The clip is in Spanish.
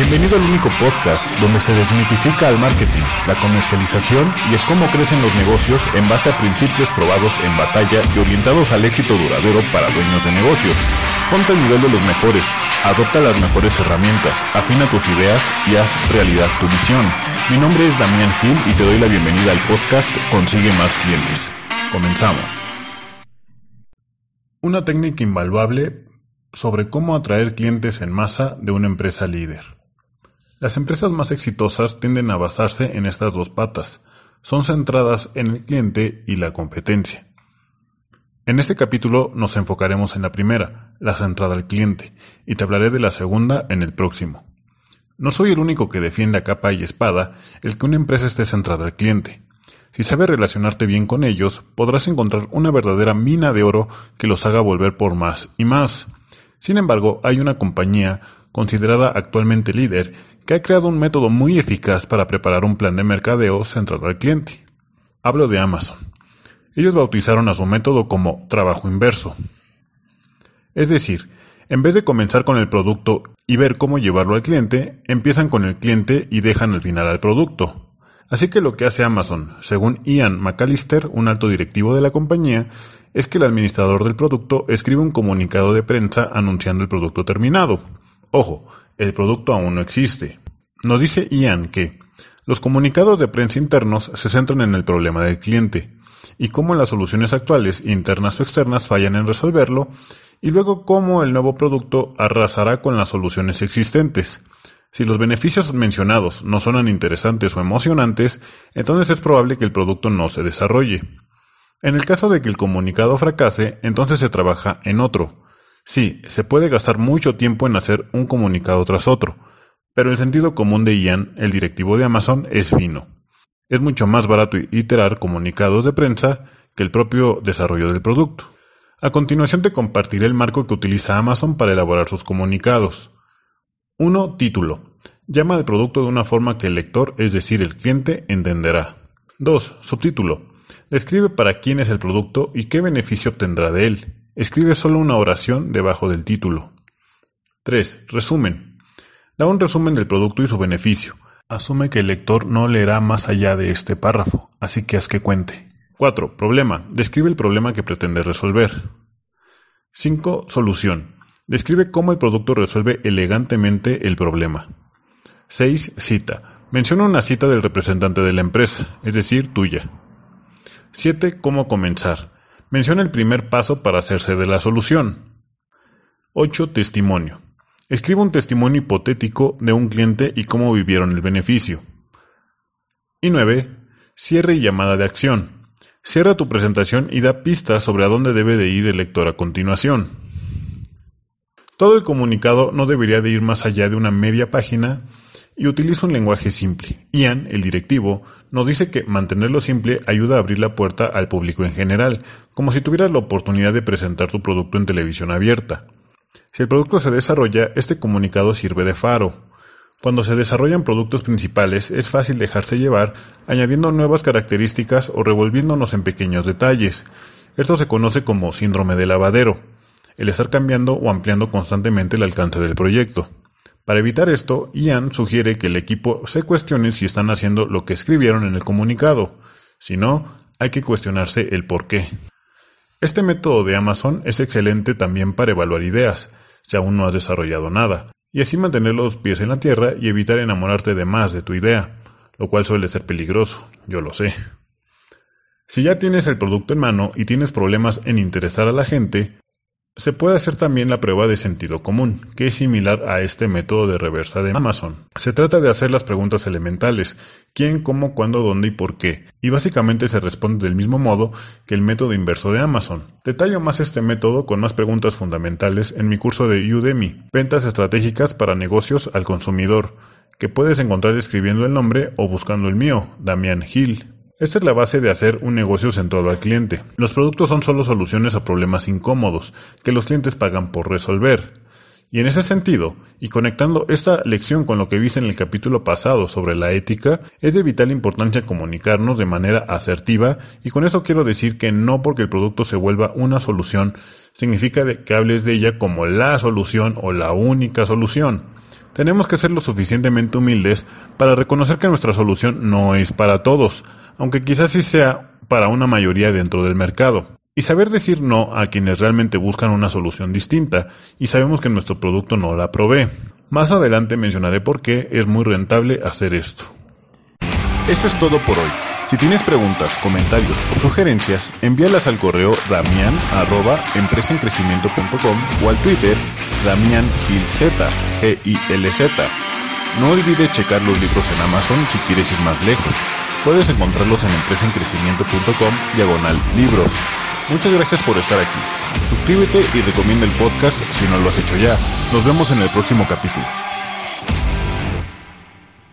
Bienvenido al único podcast donde se desmitifica el marketing, la comercialización y es cómo crecen los negocios en base a principios probados en batalla y orientados al éxito duradero para dueños de negocios. Ponte al nivel de los mejores, adopta las mejores herramientas, afina tus ideas y haz realidad tu visión. Mi nombre es Damián Gil y te doy la bienvenida al podcast Consigue más clientes. Comenzamos. Una técnica invaluable sobre cómo atraer clientes en masa de una empresa líder. Las empresas más exitosas tienden a basarse en estas dos patas. Son centradas en el cliente y la competencia. En este capítulo nos enfocaremos en la primera, la centrada al cliente, y te hablaré de la segunda en el próximo. No soy el único que defiende a capa y espada el que una empresa esté centrada al cliente. Si sabes relacionarte bien con ellos, podrás encontrar una verdadera mina de oro que los haga volver por más y más. Sin embargo, hay una compañía considerada actualmente líder que ha creado un método muy eficaz para preparar un plan de mercadeo centrado al cliente. Hablo de Amazon. Ellos bautizaron a su método como trabajo inverso. Es decir, en vez de comenzar con el producto y ver cómo llevarlo al cliente, empiezan con el cliente y dejan al final al producto. Así que lo que hace Amazon, según Ian McAllister, un alto directivo de la compañía, es que el administrador del producto escribe un comunicado de prensa anunciando el producto terminado. Ojo, el producto aún no existe. Nos dice Ian que los comunicados de prensa internos se centran en el problema del cliente y cómo las soluciones actuales, internas o externas, fallan en resolverlo, y luego cómo el nuevo producto arrasará con las soluciones existentes. Si los beneficios mencionados no suenan interesantes o emocionantes, entonces es probable que el producto no se desarrolle. En el caso de que el comunicado fracase, entonces se trabaja en otro, Sí, se puede gastar mucho tiempo en hacer un comunicado tras otro, pero el sentido común de Ian, el directivo de Amazon, es fino. Es mucho más barato iterar comunicados de prensa que el propio desarrollo del producto. A continuación te compartiré el marco que utiliza Amazon para elaborar sus comunicados. 1. Título. Llama al producto de una forma que el lector, es decir, el cliente, entenderá. 2. Subtítulo. Describe para quién es el producto y qué beneficio obtendrá de él. Escribe solo una oración debajo del título. 3. Resumen. Da un resumen del producto y su beneficio. Asume que el lector no leerá más allá de este párrafo, así que haz que cuente. 4. Problema. Describe el problema que pretende resolver. 5. Solución. Describe cómo el producto resuelve elegantemente el problema. 6. Cita. Menciona una cita del representante de la empresa, es decir, tuya. 7. Cómo comenzar. Menciona el primer paso para hacerse de la solución. 8. Testimonio. Escribe un testimonio hipotético de un cliente y cómo vivieron el beneficio. Y 9. Cierre y llamada de acción. Cierra tu presentación y da pistas sobre a dónde debe de ir el lector a continuación. Todo el comunicado no debería de ir más allá de una media página y utiliza un lenguaje simple. Ian, el directivo, nos dice que mantenerlo simple ayuda a abrir la puerta al público en general, como si tuvieras la oportunidad de presentar tu producto en televisión abierta. Si el producto se desarrolla, este comunicado sirve de faro. Cuando se desarrollan productos principales es fácil dejarse llevar añadiendo nuevas características o revolviéndonos en pequeños detalles. Esto se conoce como síndrome de lavadero, el estar cambiando o ampliando constantemente el alcance del proyecto. Para evitar esto, Ian sugiere que el equipo se cuestione si están haciendo lo que escribieron en el comunicado. Si no, hay que cuestionarse el por qué. Este método de Amazon es excelente también para evaluar ideas, si aún no has desarrollado nada, y así mantener los pies en la tierra y evitar enamorarte de más de tu idea, lo cual suele ser peligroso, yo lo sé. Si ya tienes el producto en mano y tienes problemas en interesar a la gente, se puede hacer también la prueba de sentido común, que es similar a este método de reversa de Amazon. Se trata de hacer las preguntas elementales, quién, cómo, cuándo, dónde y por qué, y básicamente se responde del mismo modo que el método inverso de Amazon. Detallo más este método con más preguntas fundamentales en mi curso de Udemy, Ventas Estratégicas para Negocios al Consumidor, que puedes encontrar escribiendo el nombre o buscando el mío, Damián Hill. Esta es la base de hacer un negocio centrado al cliente. Los productos son solo soluciones a problemas incómodos que los clientes pagan por resolver. Y en ese sentido, y conectando esta lección con lo que viste en el capítulo pasado sobre la ética, es de vital importancia comunicarnos de manera asertiva y con eso quiero decir que no porque el producto se vuelva una solución significa que hables de ella como la solución o la única solución. Tenemos que ser lo suficientemente humildes para reconocer que nuestra solución no es para todos, aunque quizás sí sea para una mayoría dentro del mercado. Y saber decir no a quienes realmente buscan una solución distinta y sabemos que nuestro producto no la provee. Más adelante mencionaré por qué es muy rentable hacer esto. Eso es todo por hoy. Si tienes preguntas, comentarios o sugerencias, envíalas al correo damian arroba empresaencrecimiento.com o al Twitter damiangilz, G-I-L-Z. No olvides checar los libros en Amazon si quieres ir más lejos. Puedes encontrarlos en empresaencrecimiento.com diagonal libros. Muchas gracias por estar aquí. Suscríbete y recomienda el podcast si no lo has hecho ya. Nos vemos en el próximo capítulo.